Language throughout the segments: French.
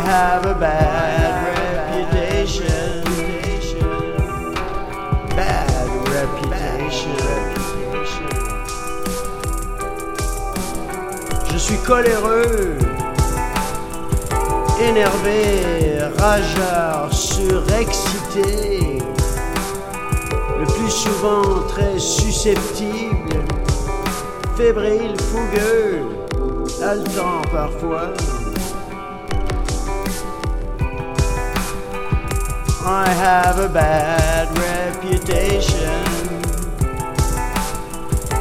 have a bad reputation. Bad reputation. Je suis coléreux, énervé, rageur, surexcité, le plus souvent très susceptible, fébrile, fougueux, haletant parfois. I have a bad reputation.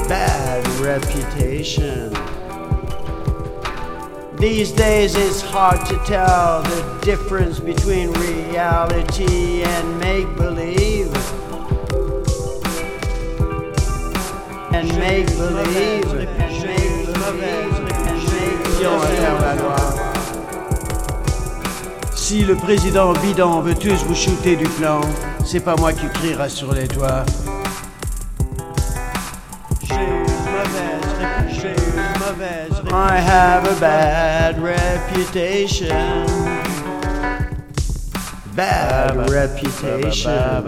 Bad reputation. These days it's hard to tell the difference between reality and make believe. And make believe. And make believe. And make believe. Si le président bidon veut tous vous shooter du plan, c'est pas moi qui criera sur les toits. I have a bad reputation. Bad reputation.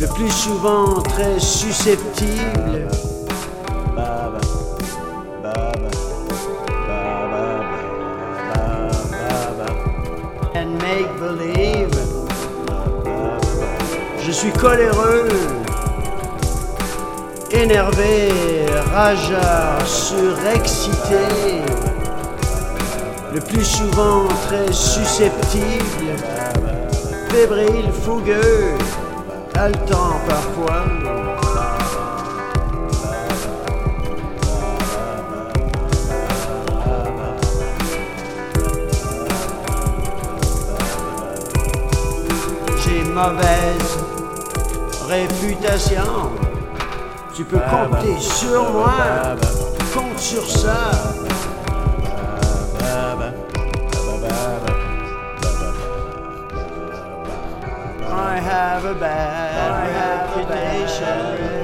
Le plus souvent très susceptible. And make believe. Je suis coléreux, énervé, rageur, surexcité, le plus souvent très susceptible, fébrile, fougueux, haletant parfois. J'ai mauvaise réputation. Tu peux compter sur moi. Compte sur ça. I have a bad reputation. Bad reputation.